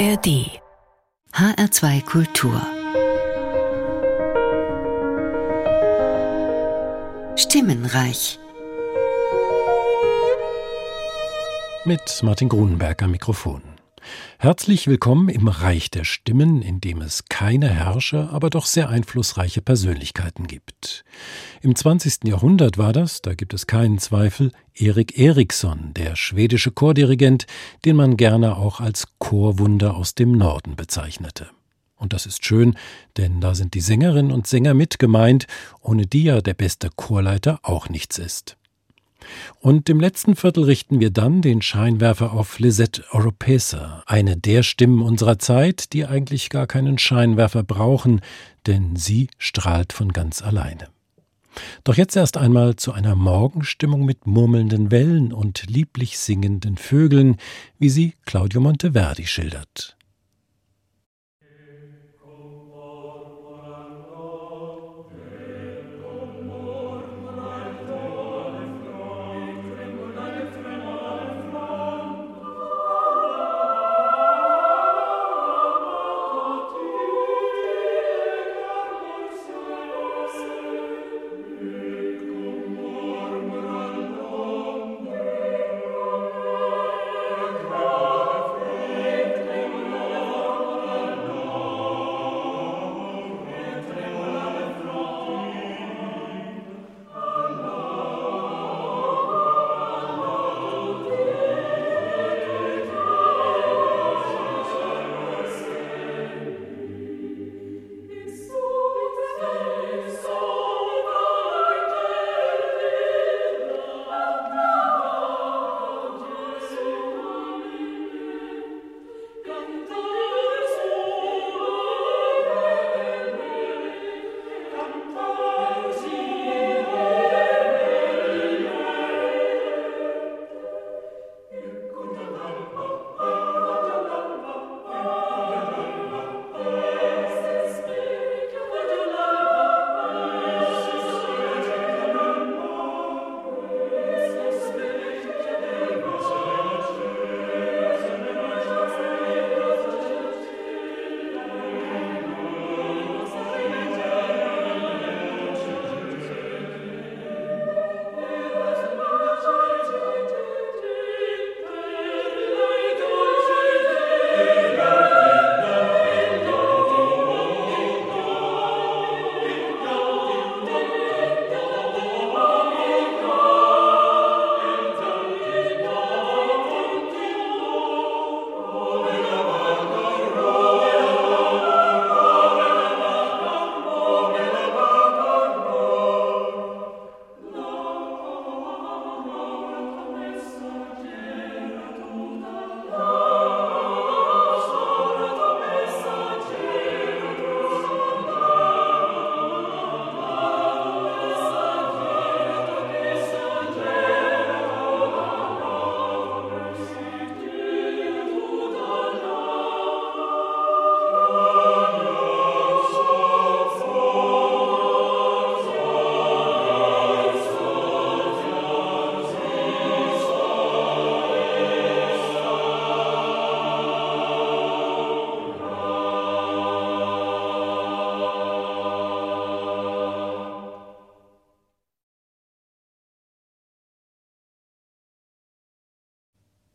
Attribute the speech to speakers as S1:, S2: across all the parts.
S1: ARD HR2 Kultur. Stimmenreich.
S2: Mit Martin Grunenberg am Mikrofon. Herzlich willkommen im Reich der Stimmen, in dem es keine Herrscher, aber doch sehr einflussreiche Persönlichkeiten gibt. Im 20. Jahrhundert war das, da gibt es keinen Zweifel, Erik Eriksson, der schwedische Chordirigent, den man gerne auch als Chorwunder aus dem Norden bezeichnete. Und das ist schön, denn da sind die Sängerinnen und Sänger mit gemeint, ohne die ja der beste Chorleiter auch nichts ist. Und im letzten Viertel richten wir dann den Scheinwerfer auf Lisette Oropesa, eine der Stimmen unserer Zeit, die eigentlich gar keinen Scheinwerfer brauchen, denn sie strahlt von ganz alleine. Doch jetzt erst einmal zu einer Morgenstimmung mit murmelnden Wellen und lieblich singenden Vögeln, wie sie Claudio Monteverdi schildert.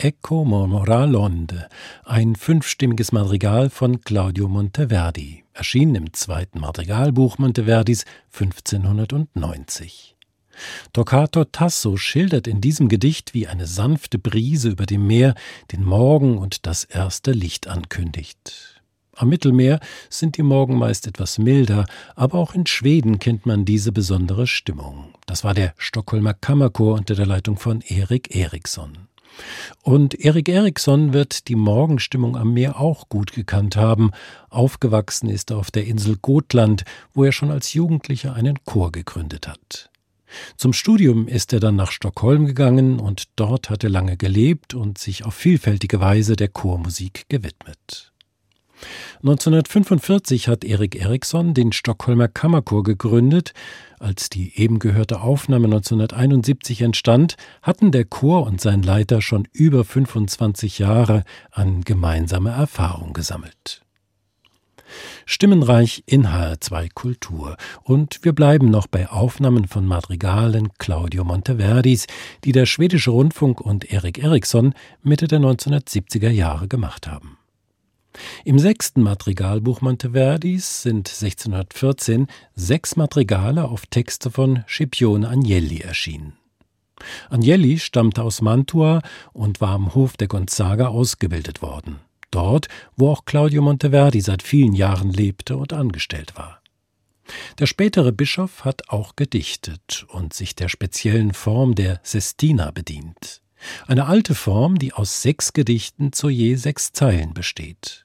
S2: Ecco Moralonde, ein fünfstimmiges Madrigal von Claudio Monteverdi, erschienen im zweiten Madrigalbuch Monteverdis 1590. Toccato Tasso schildert in diesem Gedicht, wie eine sanfte Brise über dem Meer den Morgen und das erste Licht ankündigt. Am Mittelmeer sind die Morgen meist etwas milder, aber auch in Schweden kennt man diese besondere Stimmung. Das war der Stockholmer Kammerchor unter der Leitung von Erik Eriksson. Und Erik Eriksson wird die Morgenstimmung am Meer auch gut gekannt haben. Aufgewachsen ist er auf der Insel Gotland, wo er schon als Jugendlicher einen Chor gegründet hat. Zum Studium ist er dann nach Stockholm gegangen und dort hat er lange gelebt und sich auf vielfältige Weise der Chormusik gewidmet. 1945 hat Erik Eriksson den Stockholmer Kammerchor gegründet. Als die eben gehörte Aufnahme 1971 entstand, hatten der Chor und sein Leiter schon über 25 Jahre an gemeinsamer Erfahrung gesammelt. Stimmenreich in HR2 Kultur. Und wir bleiben noch bei Aufnahmen von Madrigalen Claudio Monteverdis, die der schwedische Rundfunk und Erik Eriksson Mitte der 1970er Jahre gemacht haben. Im sechsten Madrigalbuch Monteverdis sind 1614 sechs Madrigale auf Texte von Scipione Agnelli erschienen. Agnelli stammte aus Mantua und war am Hof der Gonzaga ausgebildet worden dort, wo auch Claudio Monteverdi seit vielen Jahren lebte und angestellt war. Der spätere Bischof hat auch gedichtet und sich der speziellen Form der Sestina bedient. Eine alte Form, die aus sechs Gedichten zu je sechs Zeilen besteht.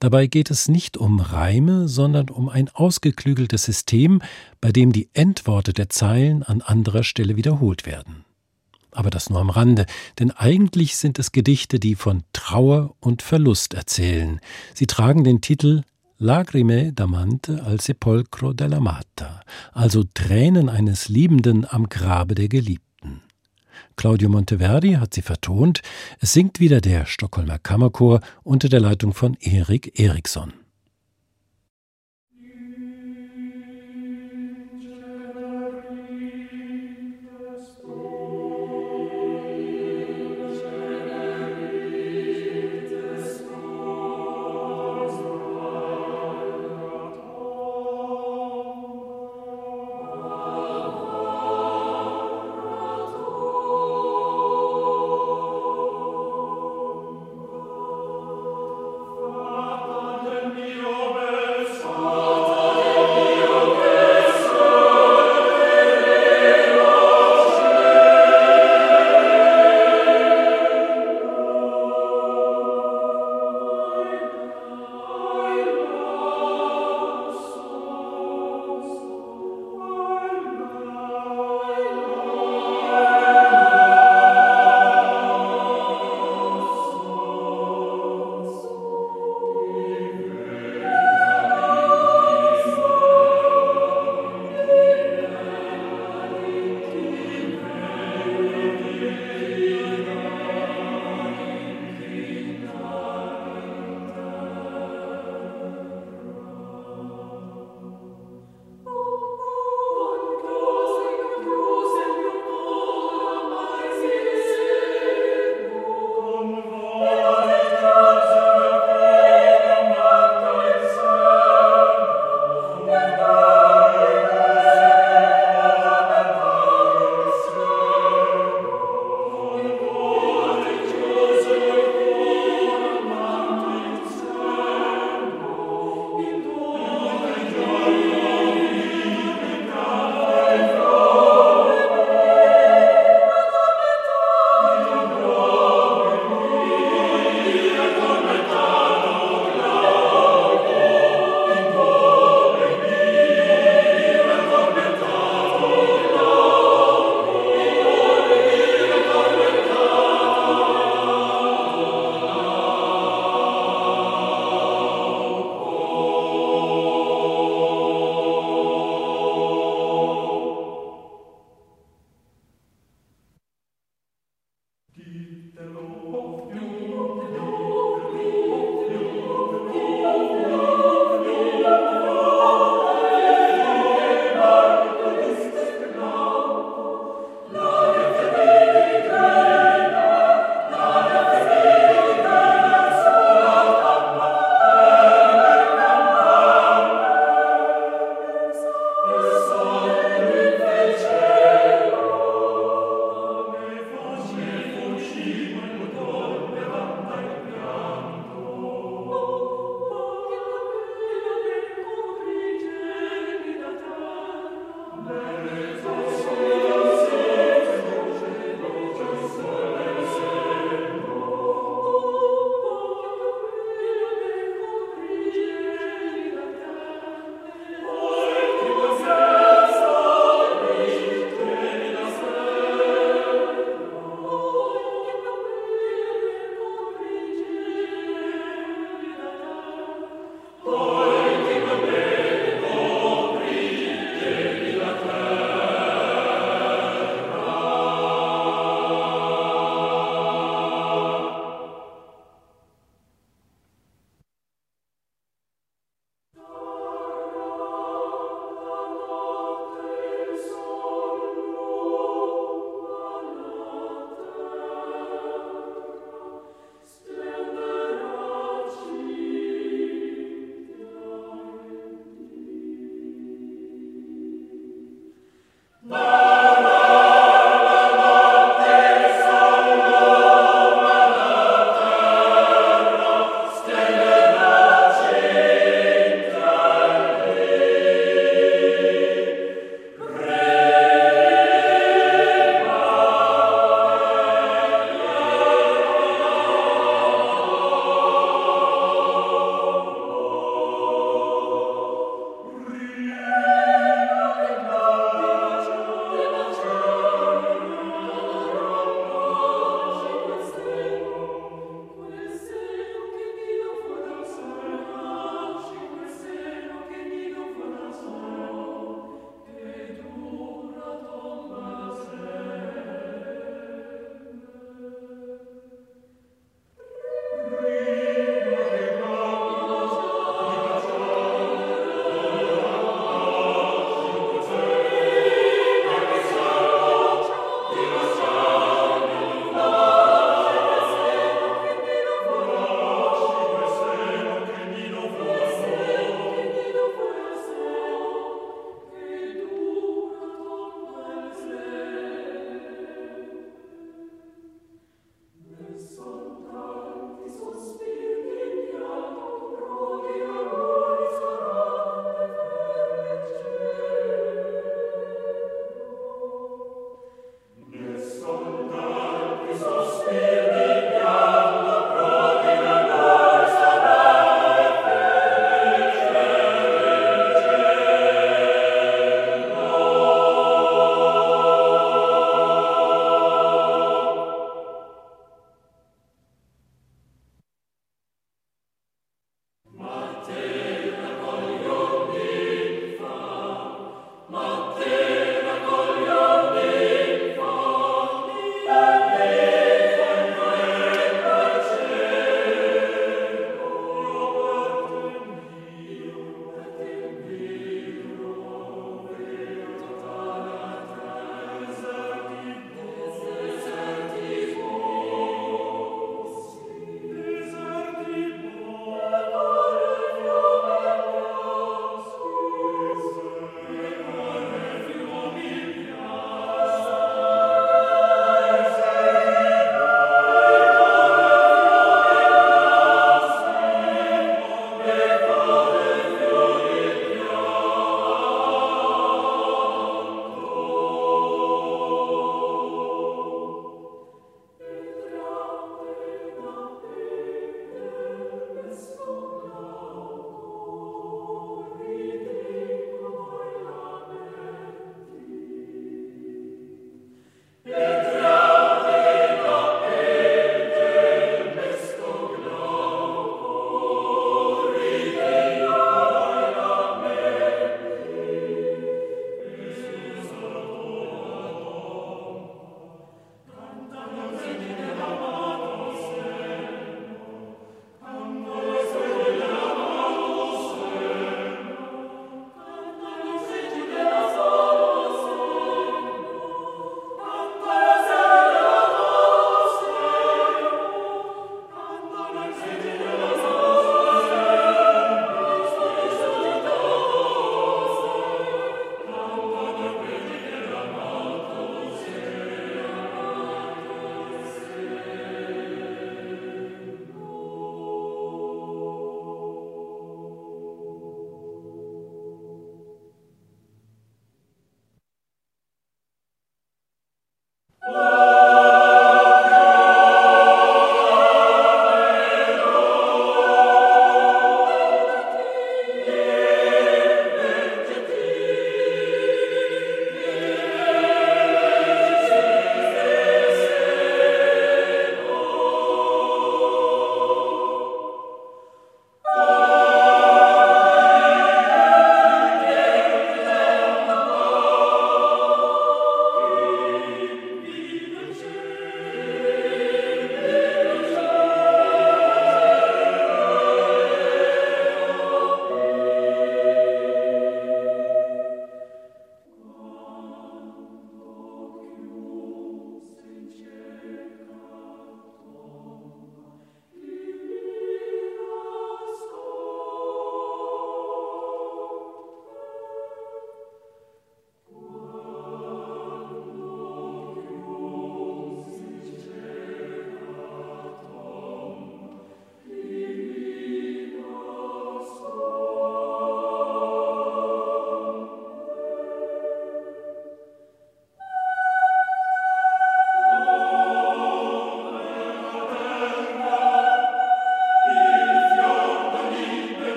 S2: Dabei geht es nicht um Reime, sondern um ein ausgeklügeltes System, bei dem die Endworte der Zeilen an anderer Stelle wiederholt werden aber das nur am Rande, denn eigentlich sind es Gedichte, die von Trauer und Verlust erzählen. Sie tragen den Titel Lagrime d'amante al sepolcro dell'amata, also Tränen eines Liebenden am Grabe der Geliebten. Claudio Monteverdi hat sie vertont, es singt wieder der Stockholmer Kammerchor unter der Leitung von Erik Eriksson.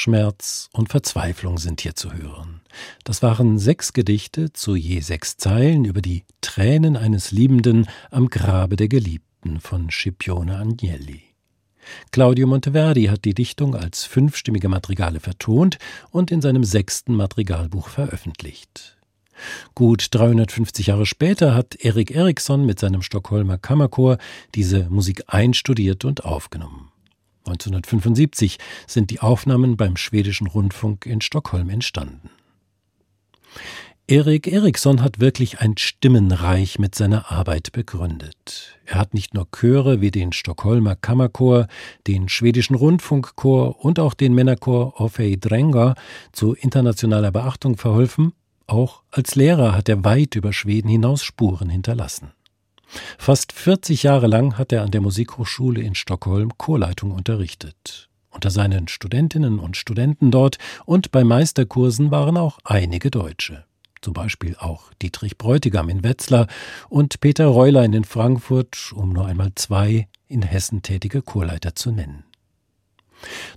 S2: Schmerz und Verzweiflung sind hier zu hören. Das waren sechs Gedichte zu je sechs Zeilen über die Tränen eines Liebenden am Grabe der Geliebten von Scipione Agnelli. Claudio Monteverdi hat die Dichtung als fünfstimmige Madrigale vertont und in seinem sechsten Madrigalbuch veröffentlicht. Gut 350 Jahre später hat Erik Eriksson mit seinem Stockholmer Kammerchor diese Musik einstudiert und aufgenommen. 1975 sind die Aufnahmen beim schwedischen Rundfunk in Stockholm entstanden. Erik Eriksson hat wirklich ein Stimmenreich mit seiner Arbeit begründet. Er hat nicht nur Chöre wie den Stockholmer Kammerchor, den schwedischen Rundfunkchor und auch den Männerchor Orfei Dränger zu internationaler Beachtung verholfen, auch als Lehrer hat er weit über Schweden hinaus Spuren hinterlassen. Fast 40 Jahre lang hat er an der Musikhochschule in Stockholm Chorleitung unterrichtet. Unter seinen Studentinnen und Studenten dort und bei Meisterkursen waren auch einige Deutsche. Zum Beispiel auch Dietrich Bräutigam in Wetzlar und Peter Reulein in Frankfurt, um nur einmal zwei in Hessen tätige Chorleiter zu nennen.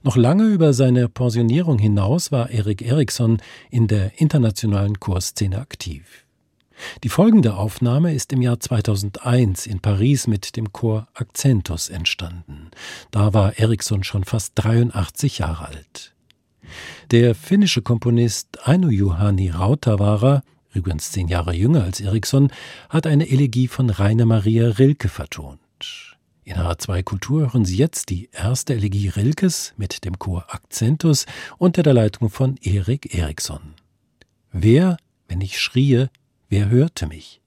S2: Noch lange über seine Pensionierung hinaus war Erik Eriksson in der internationalen Chorszene aktiv. Die folgende Aufnahme ist im Jahr 2001 in Paris mit dem Chor Accentus entstanden. Da war Eriksson schon fast 83 Jahre alt. Der finnische Komponist Aino Juhani Rautavaara, übrigens zehn Jahre jünger als Eriksson, hat eine Elegie von Rainer Maria Rilke vertont. In H2 Kultur hören Sie jetzt die erste Elegie Rilkes mit dem Chor Accentus unter der Leitung von Erik Eriksson. Wer, wenn ich schrie, Wer hörte mich?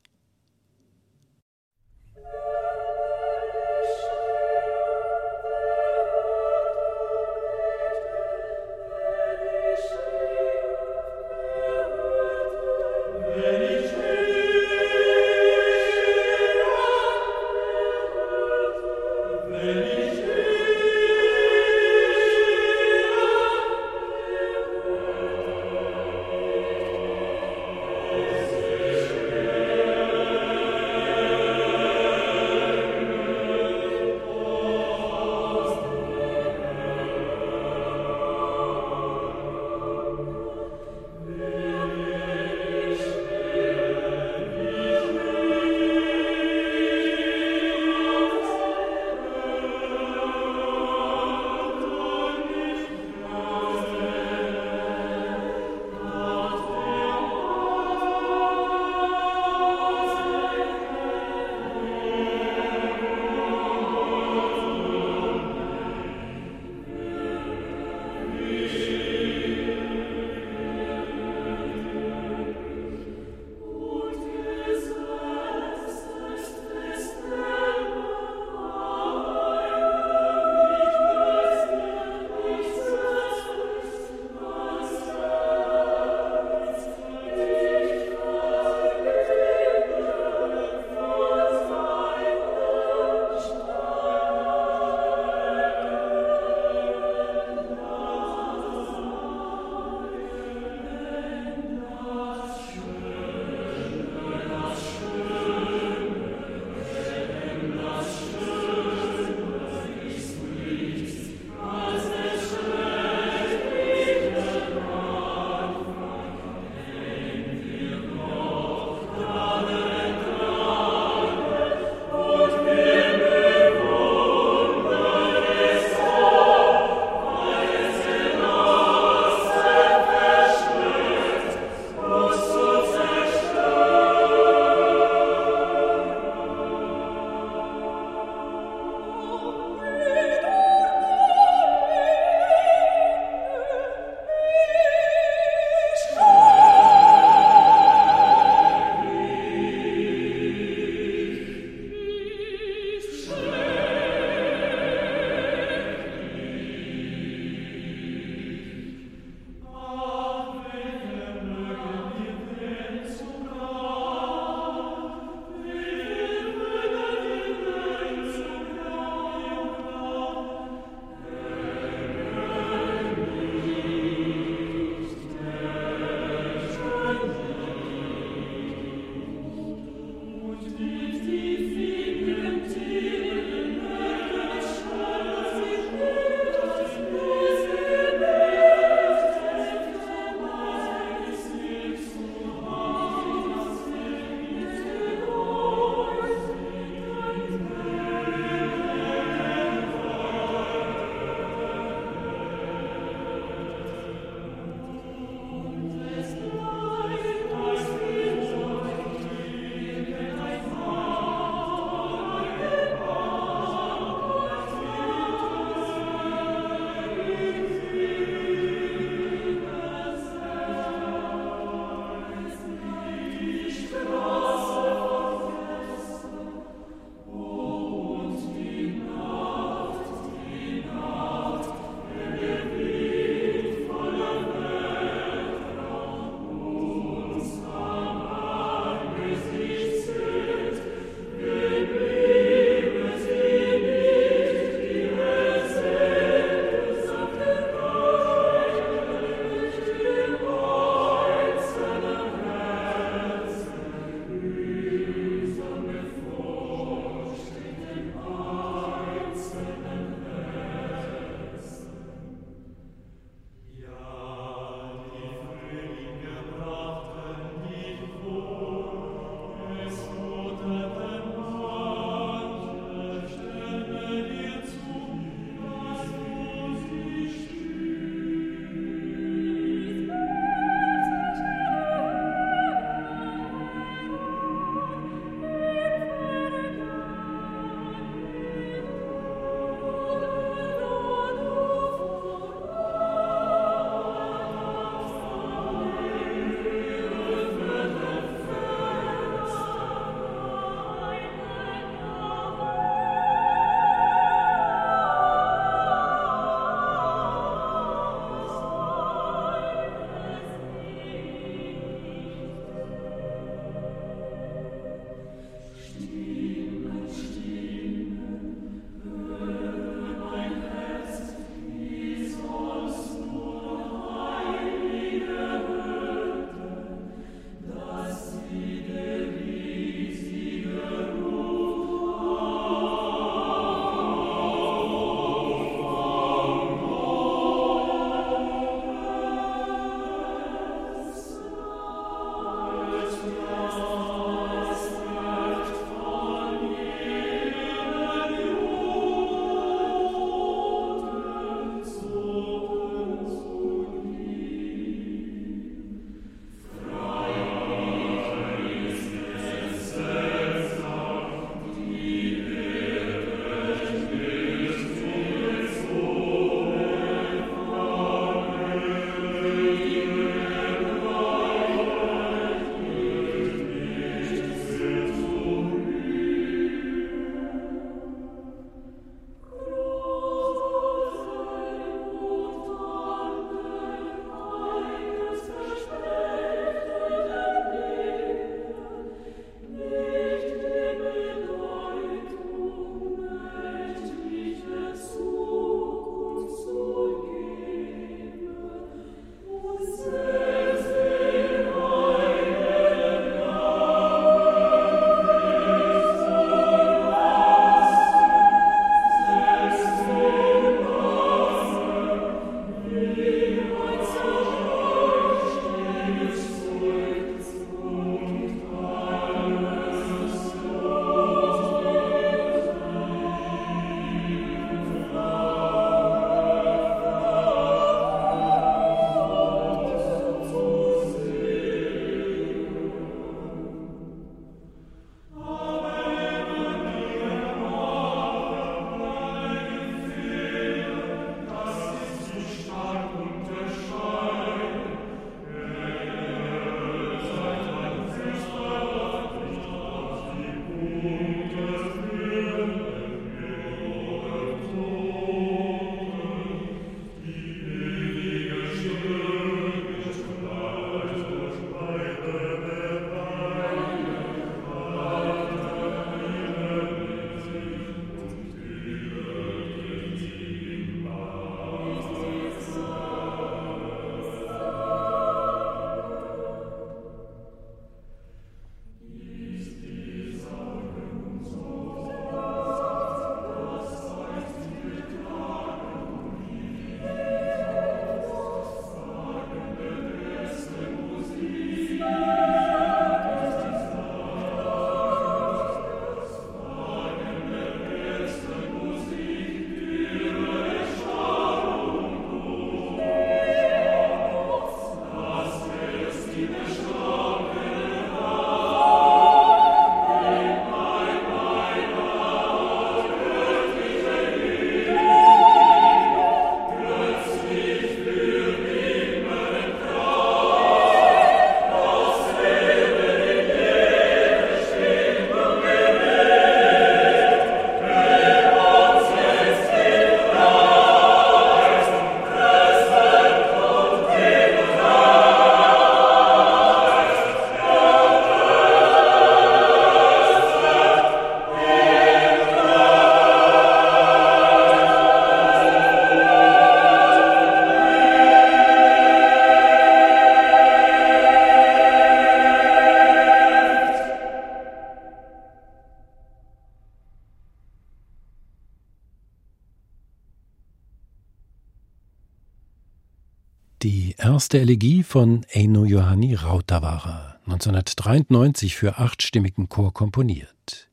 S2: Erste Elegie von Eino Johanni Rautavaara, 1993 für achtstimmigen Chor komponiert.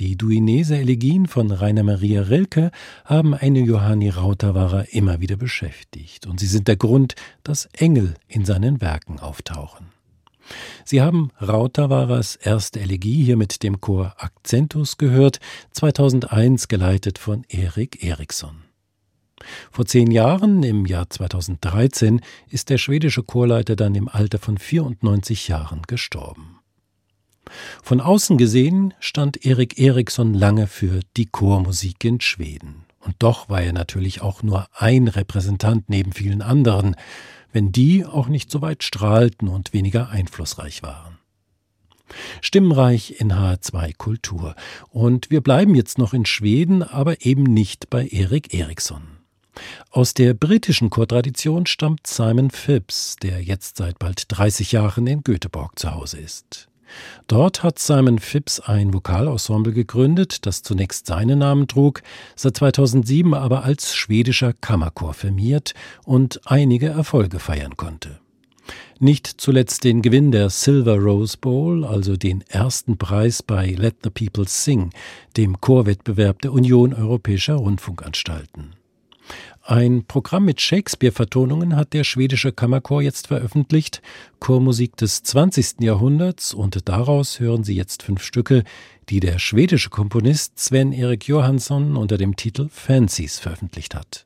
S2: Die Duinese-Elegien von Rainer Maria Rilke haben Eino Johanni Rautavaara immer wieder beschäftigt und sie sind der Grund, dass Engel in seinen Werken auftauchen. Sie haben Rautavaaras erste Elegie hier mit dem Chor Accentus gehört, 2001 geleitet von Erik Eriksson. Vor zehn Jahren, im Jahr 2013, ist der schwedische Chorleiter dann im Alter von 94 Jahren gestorben. Von außen gesehen stand Erik Eriksson lange für die Chormusik in Schweden. Und doch war er natürlich auch nur ein Repräsentant neben vielen anderen, wenn die auch nicht so weit strahlten und weniger einflussreich waren. Stimmenreich in H2 Kultur. Und wir bleiben jetzt noch in Schweden, aber eben nicht bei Erik Eriksson. Aus der britischen Chortradition stammt Simon Phipps, der jetzt seit bald 30 Jahren in Göteborg zu Hause ist. Dort hat Simon Phipps ein Vokalensemble gegründet, das zunächst seinen Namen trug, seit 2007 aber als schwedischer Kammerchor firmiert und einige Erfolge feiern konnte. Nicht zuletzt den Gewinn der Silver Rose Bowl, also den ersten Preis bei Let the People Sing, dem Chorwettbewerb der Union Europäischer Rundfunkanstalten. Ein Programm mit Shakespeare-Vertonungen hat der schwedische Kammerchor jetzt veröffentlicht, Chormusik des 20. Jahrhunderts, und daraus hören Sie jetzt fünf Stücke, die der schwedische Komponist Sven Erik Johansson unter dem Titel Fancies veröffentlicht hat.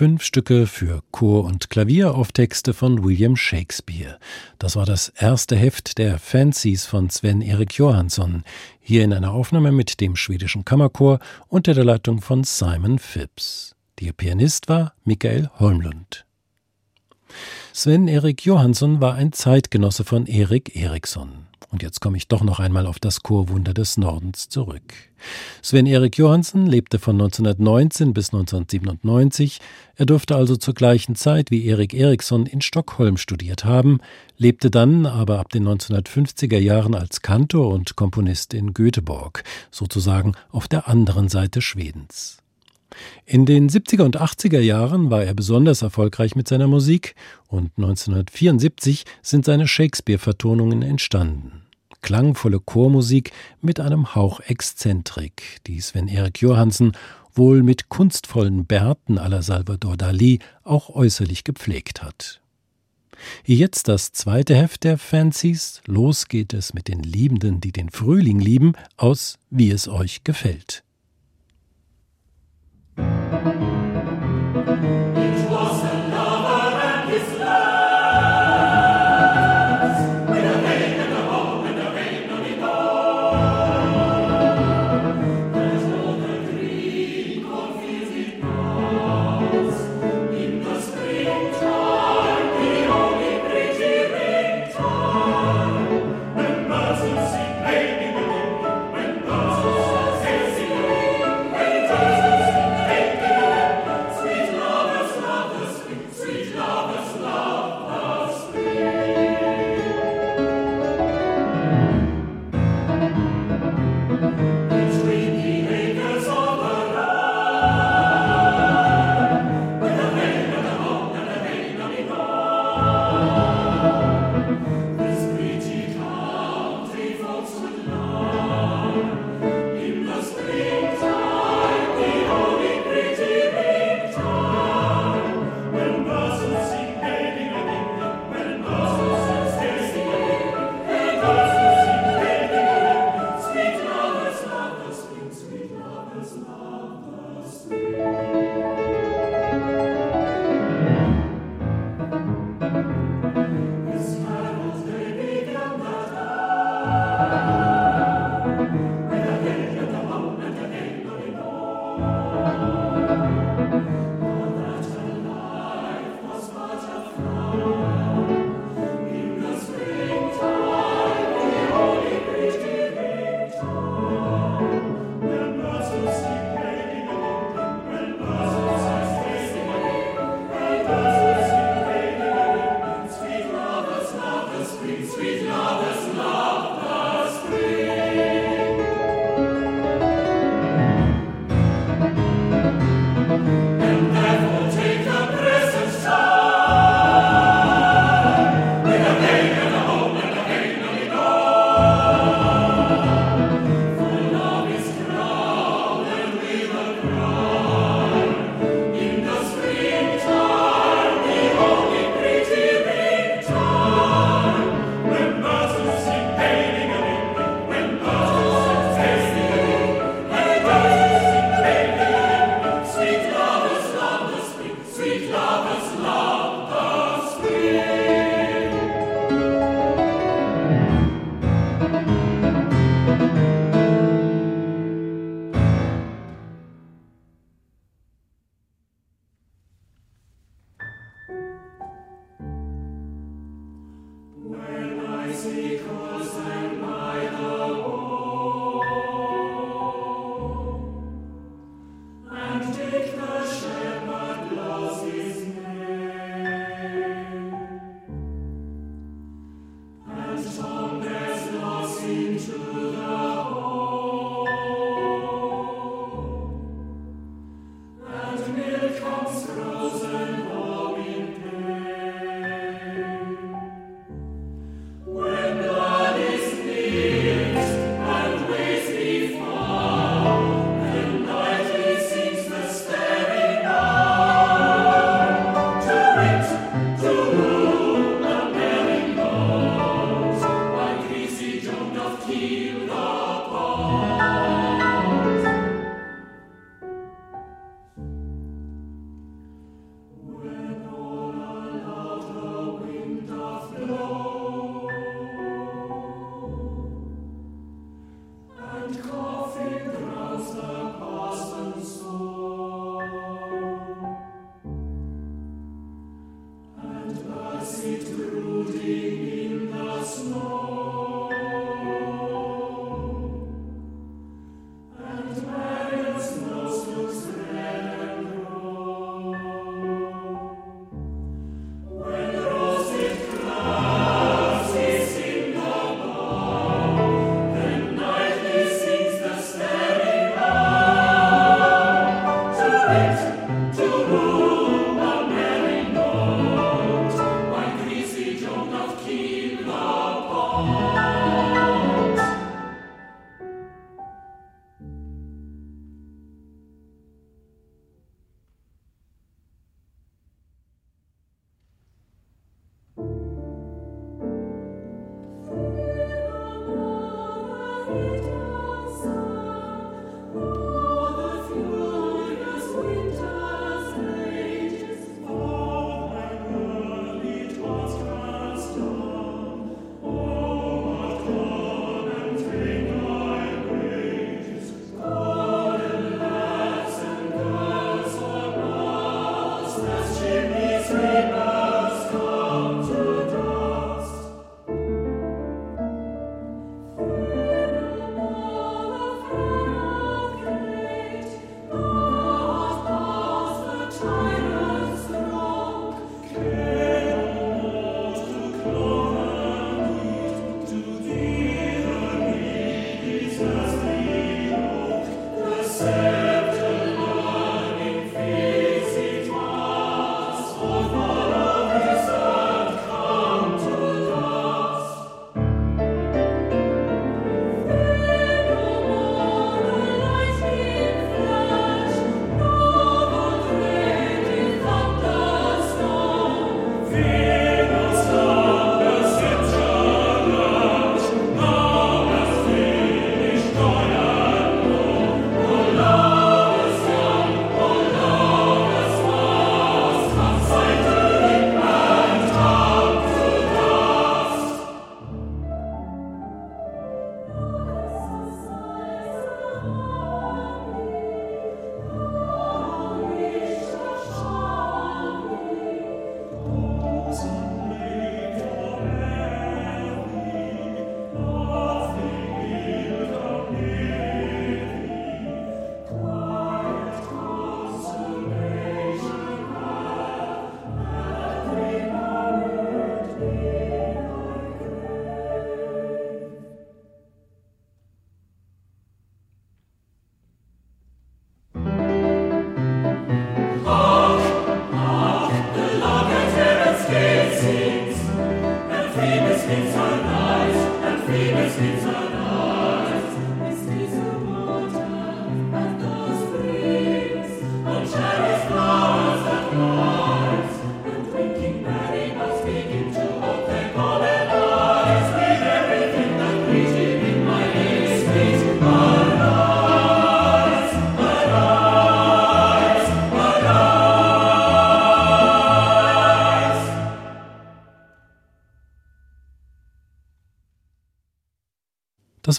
S2: Fünf Stücke für Chor und Klavier auf Texte von William Shakespeare. Das war das erste Heft der Fancies von Sven Erik Johansson, hier in einer Aufnahme mit dem schwedischen Kammerchor unter der Leitung von Simon Phipps. Der Pianist war Michael Holmlund. Sven Erik Johansson war ein Zeitgenosse von Erik Eriksson. Und jetzt komme ich doch noch einmal auf das Chorwunder des Nordens zurück. Sven Erik Johansen lebte von 1919 bis 1997. Er dürfte also zur gleichen Zeit wie Erik Eriksson in Stockholm studiert haben, lebte dann aber ab den 1950er Jahren als Kantor und Komponist in Göteborg, sozusagen auf der anderen Seite Schwedens. In den 70er und 80er Jahren war er besonders erfolgreich mit seiner Musik und 1974 sind seine Shakespeare-Vertonungen entstanden. Klangvolle Chormusik mit einem Hauch Exzentrik, die Sven Erik Johansen wohl mit kunstvollen Bärten la Salvador Dali auch äußerlich gepflegt hat. Jetzt das zweite Heft der Fancies. Los geht es mit den Liebenden, die den Frühling lieben, aus Wie es euch gefällt.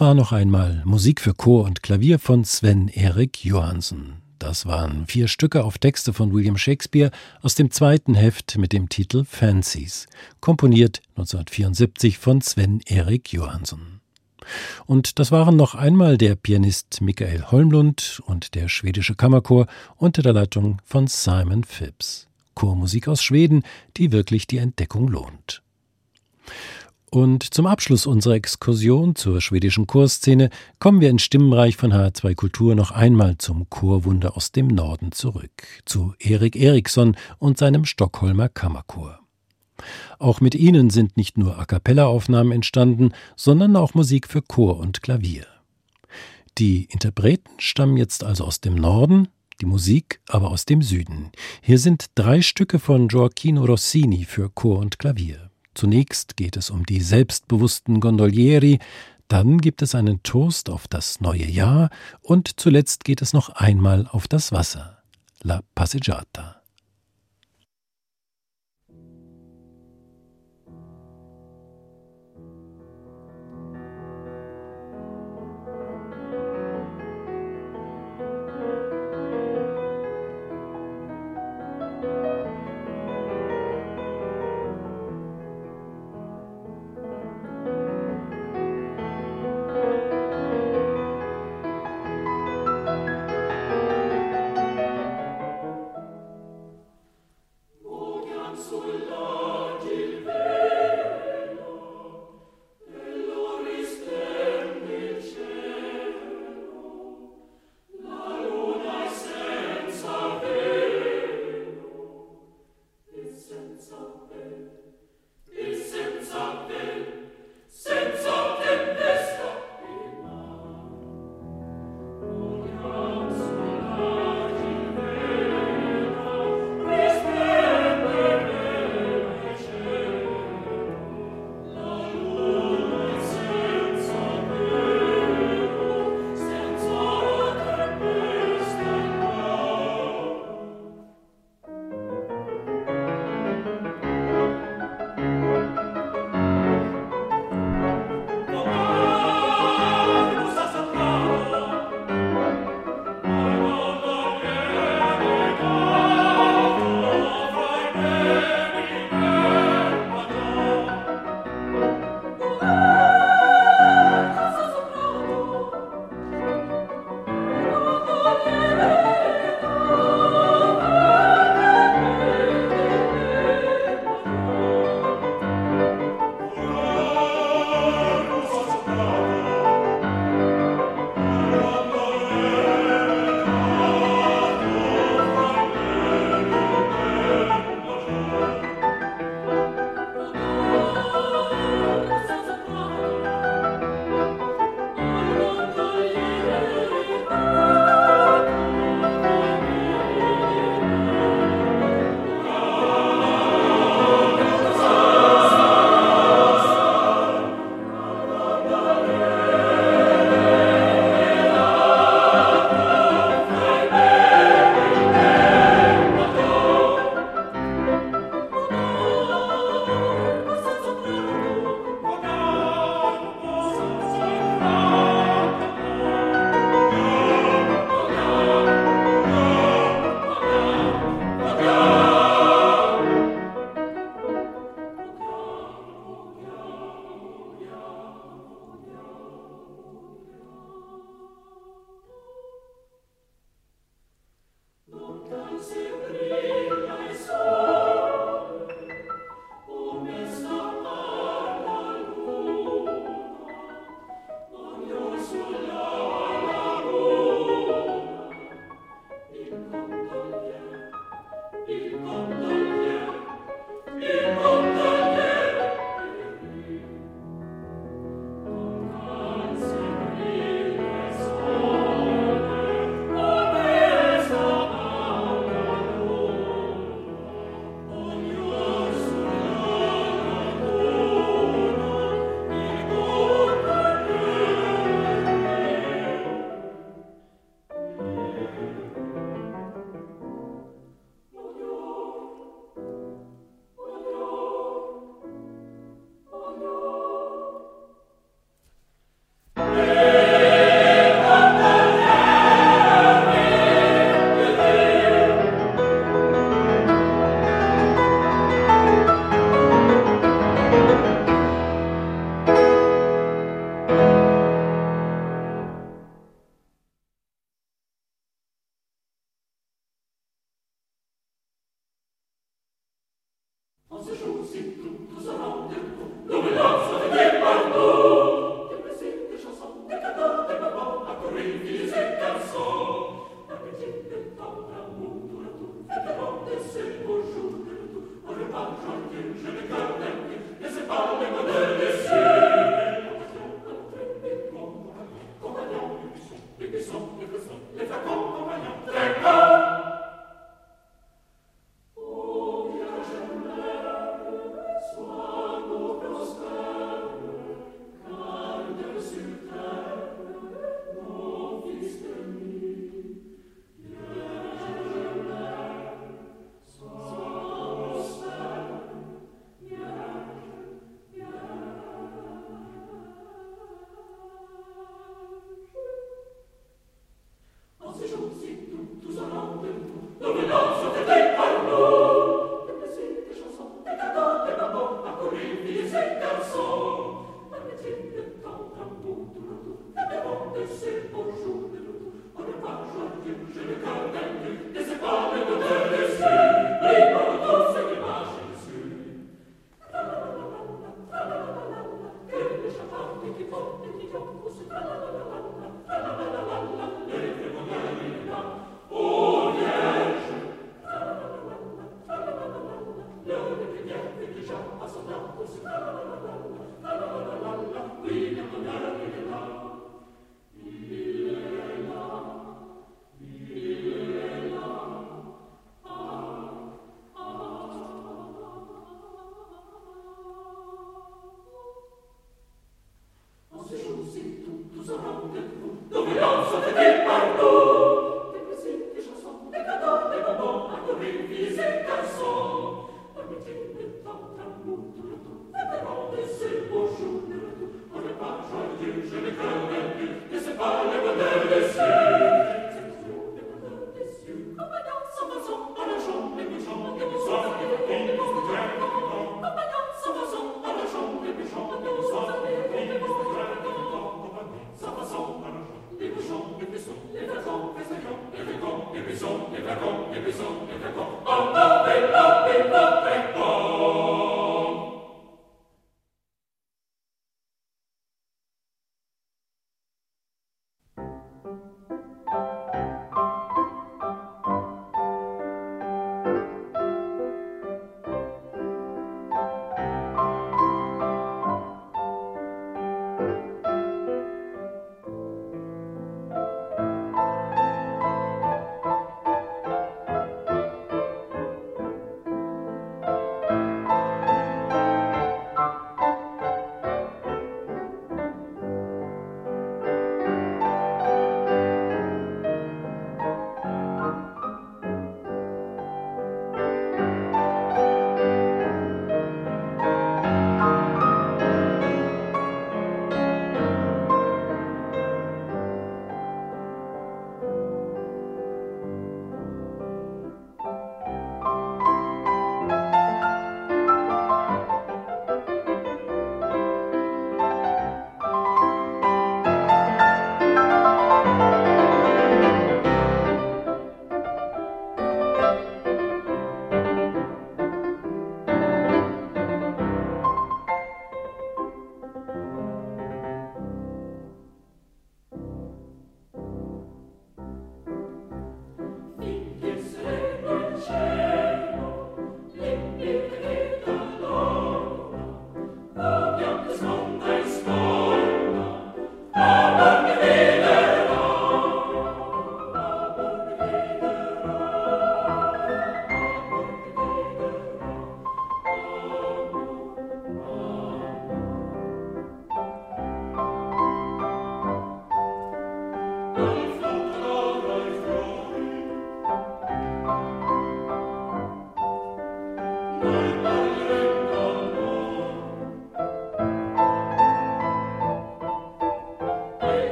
S2: Das war noch einmal Musik für Chor und Klavier von Sven Erik Johansen. Das waren vier Stücke auf Texte von William Shakespeare aus dem zweiten Heft mit dem Titel Fancies, komponiert 1974 von Sven Erik Johansen. Und das waren noch einmal der Pianist Michael Holmlund und der schwedische Kammerchor unter der Leitung von Simon Phipps. Chormusik aus Schweden, die wirklich die Entdeckung lohnt. Und zum Abschluss unserer Exkursion zur schwedischen Chorszene kommen wir in Stimmenreich von HR2 Kultur noch einmal zum Chorwunder aus dem Norden zurück, zu Erik Eriksson und seinem Stockholmer Kammerchor. Auch mit ihnen sind nicht nur A cappella-Aufnahmen entstanden, sondern auch Musik für Chor und Klavier. Die Interpreten stammen jetzt also aus dem Norden, die Musik aber aus dem Süden. Hier sind drei Stücke von Gioacchino Rossini für Chor und Klavier. Zunächst geht es um die selbstbewussten Gondolieri, dann gibt es einen Toast auf das neue Jahr und zuletzt geht es noch einmal auf das Wasser. La Passeggiata.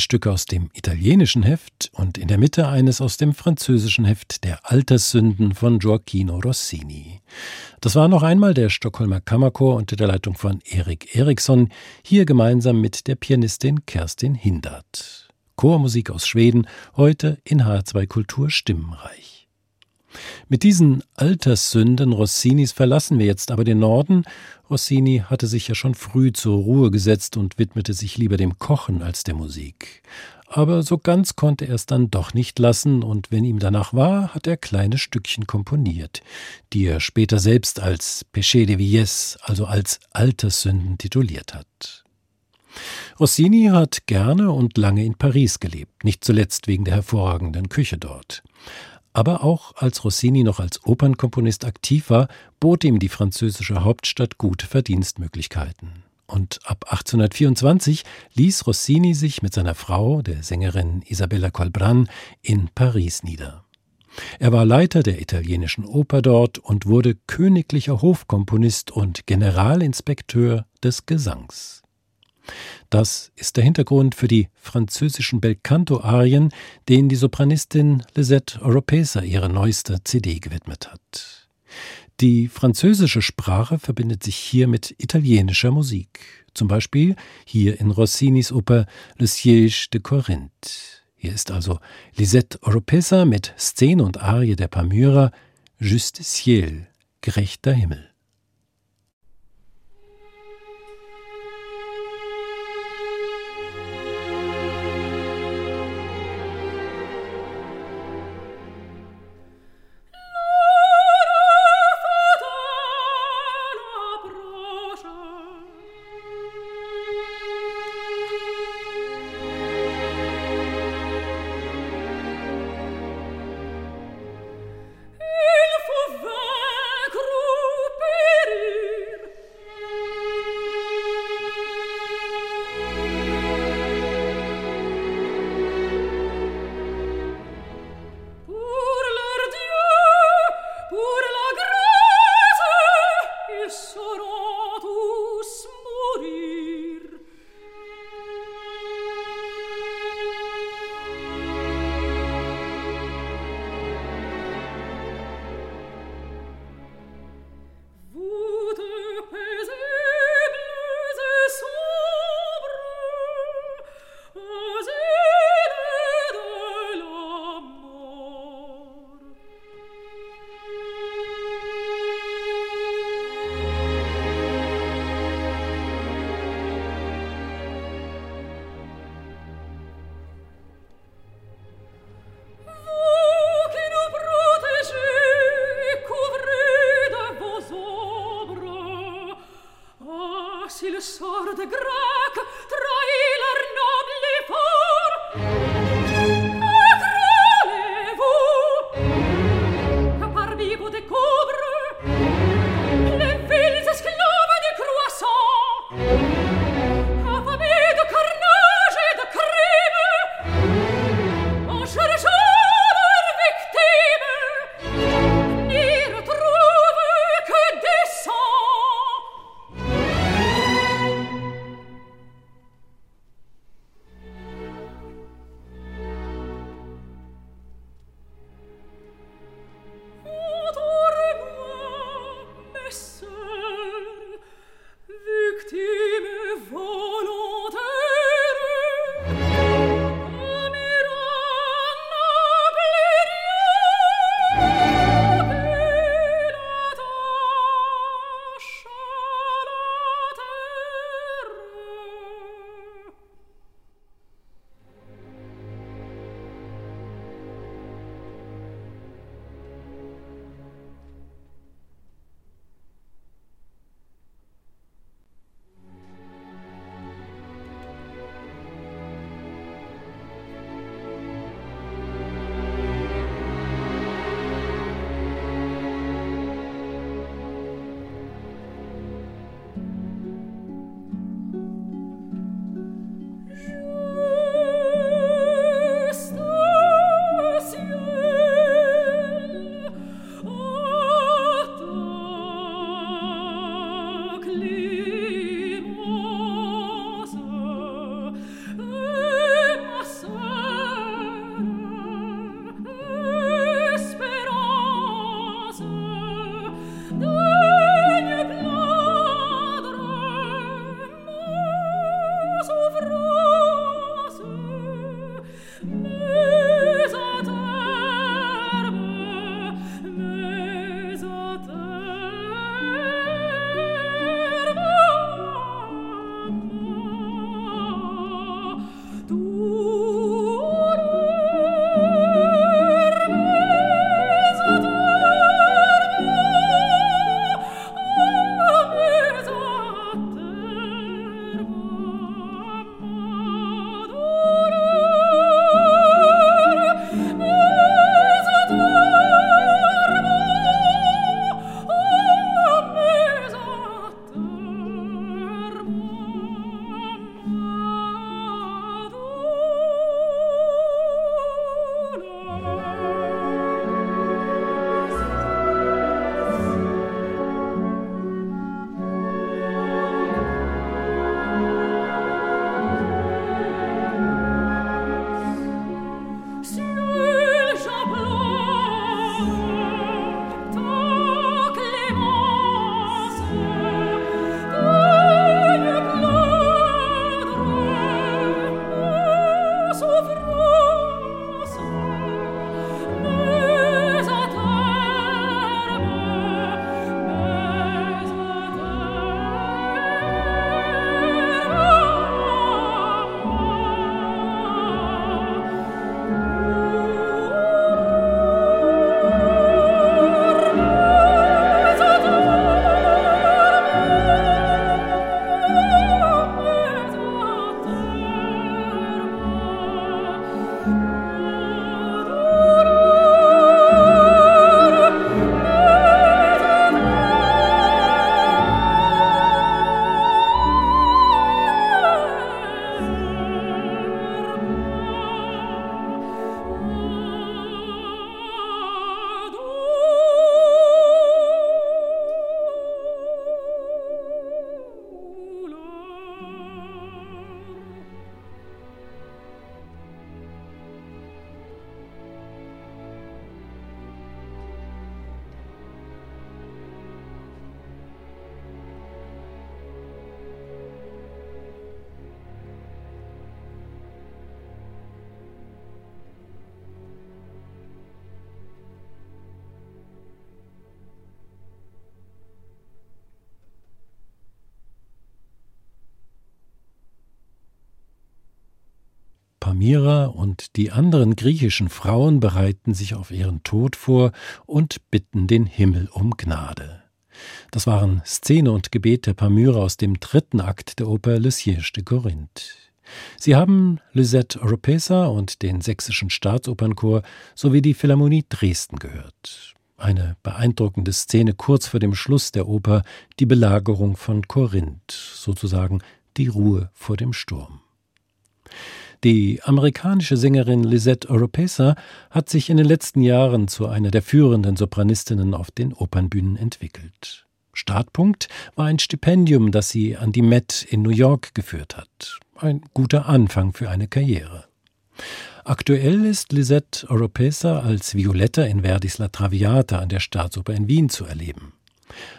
S2: Stücke aus dem italienischen Heft und in der Mitte eines aus dem französischen Heft der Alterssünden von Gioacchino Rossini. Das war noch einmal der Stockholmer Kammerchor unter der Leitung von Erik Eriksson, hier gemeinsam mit der Pianistin Kerstin Hindert. Chormusik aus Schweden, heute in H2 Kultur Stimmenreich. Mit diesen Alterssünden Rossinis verlassen wir jetzt aber den Norden. Rossini hatte sich ja schon früh zur Ruhe gesetzt und widmete sich lieber dem Kochen als der Musik. Aber so ganz konnte er es dann doch nicht lassen, und wenn ihm danach war, hat er kleine Stückchen komponiert, die er später selbst als Péché de Vieillesse, also als Alterssünden tituliert hat. Rossini hat gerne und lange in Paris gelebt, nicht zuletzt wegen der hervorragenden Küche dort. Aber auch als Rossini noch als Opernkomponist aktiv war, bot ihm die französische Hauptstadt gute Verdienstmöglichkeiten. Und ab 1824 ließ Rossini sich mit seiner Frau, der Sängerin Isabella Colbran, in Paris nieder. Er war Leiter der italienischen Oper dort und wurde königlicher Hofkomponist und Generalinspekteur des Gesangs. Das ist der Hintergrund für die französischen Belcanto-Arien, denen die Sopranistin Lisette Oropesa ihre neueste CD gewidmet hat. Die französische Sprache verbindet sich hier mit italienischer Musik, zum Beispiel hier in Rossinis Oper Le Siège de Corinth. Hier ist also Lisette Oropesa mit Szene und Arie der Palmyra Juste Ciel, gerechter Himmel. Pamira und die anderen griechischen Frauen bereiten sich auf ihren Tod vor und bitten den Himmel um Gnade. Das waren Szene und Gebet der Palmyra aus dem dritten Akt der Oper Le Siège de Corinth. Sie haben Lisette Oropesa und den Sächsischen Staatsopernchor sowie die Philharmonie Dresden gehört. Eine beeindruckende Szene kurz vor dem Schluss der Oper, die Belagerung von Korinth, sozusagen die Ruhe vor dem Sturm. Die amerikanische Sängerin Lisette Oropesa hat sich in den letzten Jahren zu einer der führenden Sopranistinnen auf den Opernbühnen entwickelt. Startpunkt war ein Stipendium, das sie an die Met in New York geführt hat. Ein guter Anfang für eine Karriere. Aktuell ist Lisette Oropesa als Violetta in Verdis La Traviata an der Staatsoper in Wien zu erleben.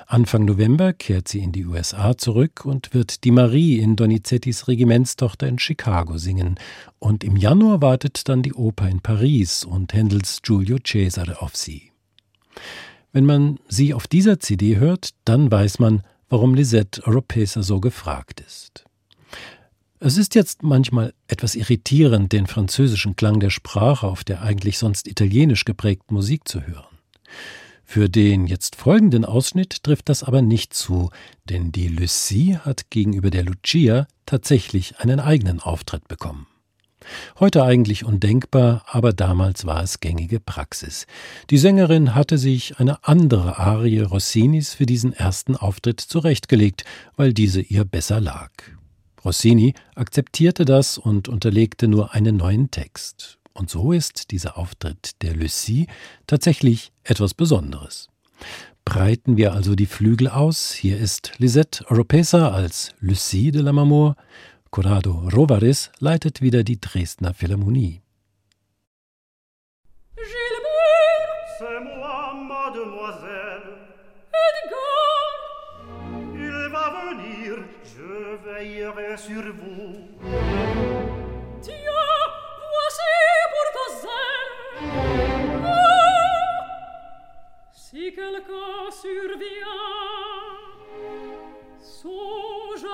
S2: Anfang November kehrt sie in die USA zurück und wird die Marie in Donizettis Regimentstochter in Chicago singen. Und im Januar wartet dann die Oper in Paris und Händels Giulio Cesare auf sie. Wenn man sie auf dieser CD hört, dann weiß man, warum Lisette Oropesa so gefragt ist. Es ist jetzt manchmal etwas irritierend, den französischen Klang der Sprache auf der eigentlich sonst italienisch geprägten Musik zu hören. Für den jetzt folgenden Ausschnitt trifft das aber nicht zu, denn die Lucie hat gegenüber der Lucia tatsächlich einen eigenen Auftritt bekommen. Heute eigentlich undenkbar, aber damals war es gängige Praxis. Die Sängerin hatte sich eine andere Arie Rossinis für diesen ersten Auftritt zurechtgelegt, weil diese ihr besser lag. Rossini akzeptierte das und unterlegte nur einen neuen Text. Und so ist dieser Auftritt der Lucie tatsächlich etwas Besonderes. Breiten wir also die Flügel aus. Hier ist Lisette Oropesa als Lucie de la Mamour. Corrado Rovaris leitet wieder die Dresdner Philharmonie.
S3: Edgar, il va venir, je veillerai sur vous. si quelqu'un survient, songe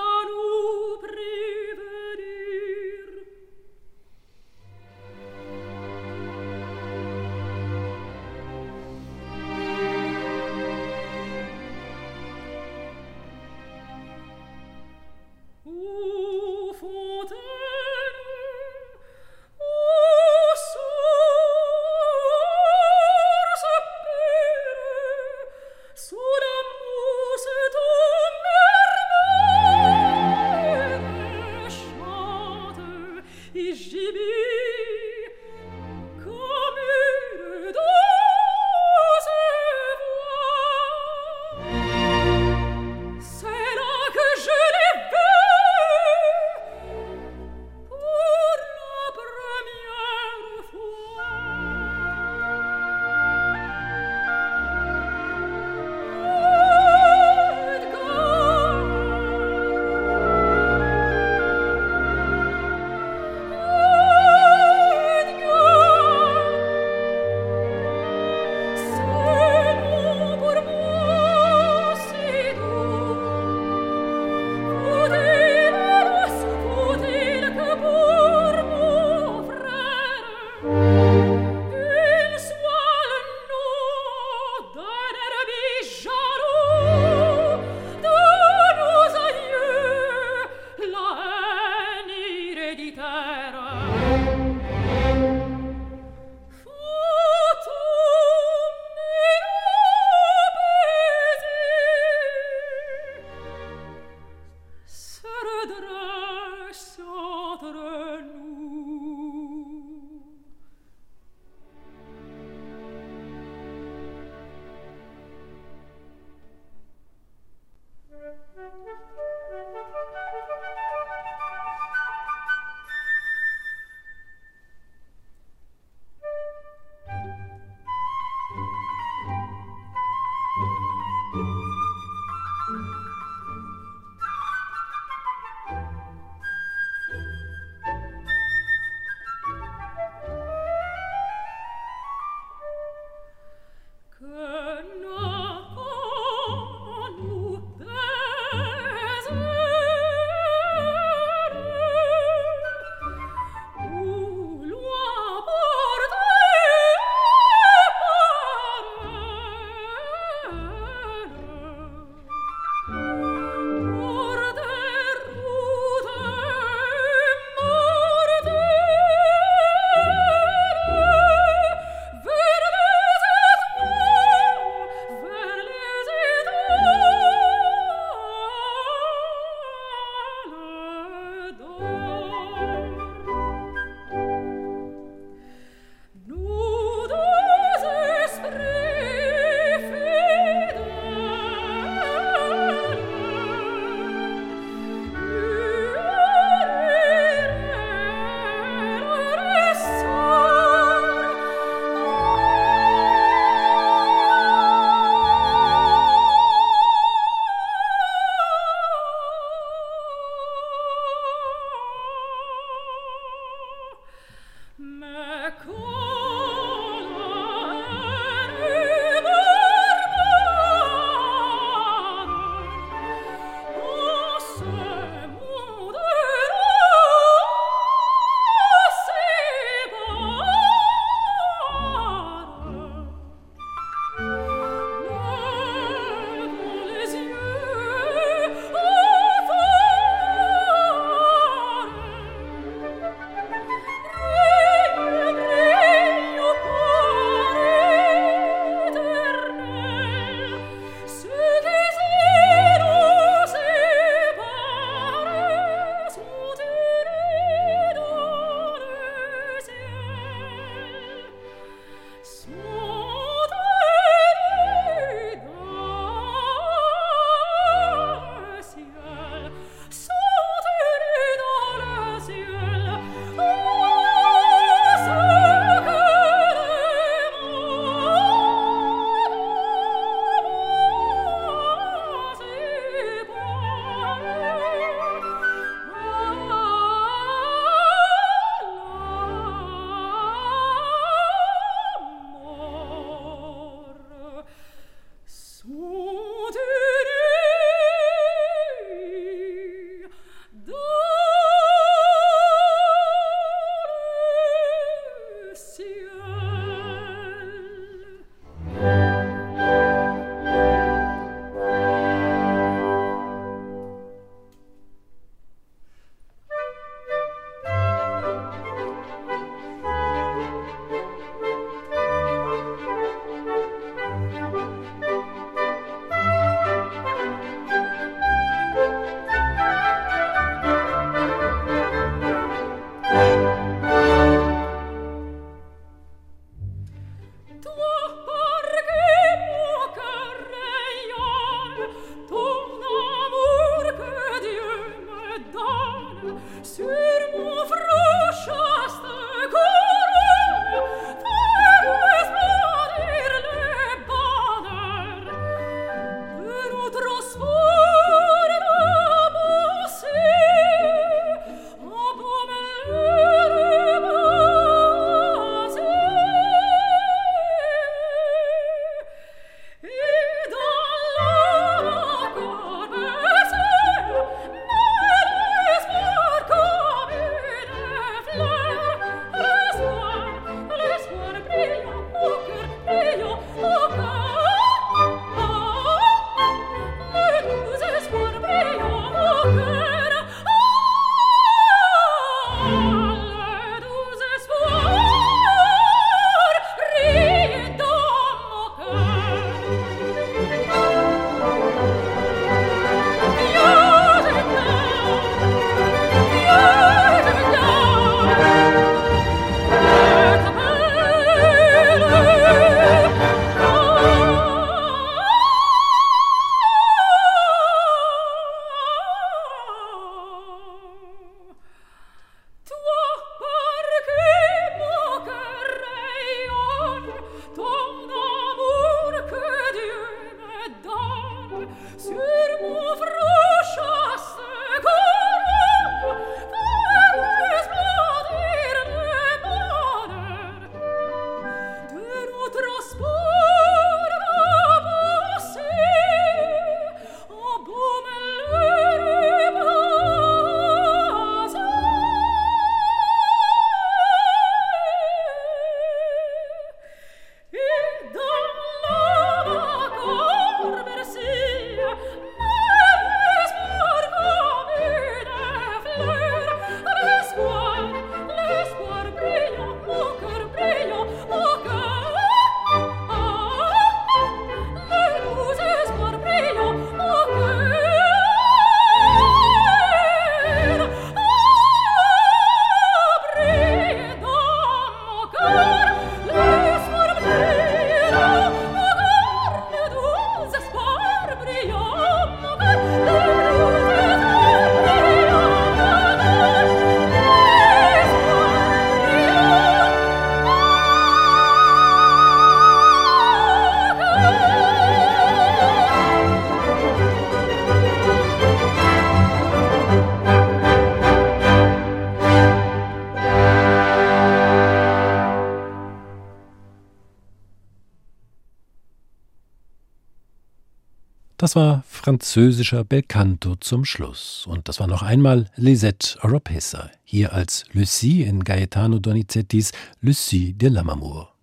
S2: War französischer Belcanto zum Schluss. Und das war noch einmal Lisette Oropesa, hier als Lucie in Gaetano Donizettis Lucie de Lammermoor.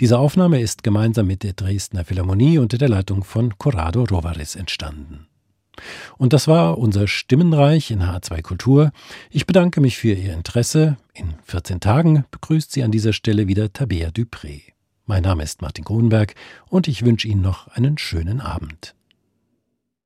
S2: Diese Aufnahme ist gemeinsam mit der Dresdner Philharmonie unter der Leitung von Corrado Rovares entstanden. Und das war unser Stimmenreich in H2 Kultur. Ich bedanke mich für Ihr Interesse. In 14 Tagen begrüßt Sie an dieser Stelle wieder Tabea Dupré. Mein Name ist Martin Grunberg und ich wünsche Ihnen noch einen schönen Abend.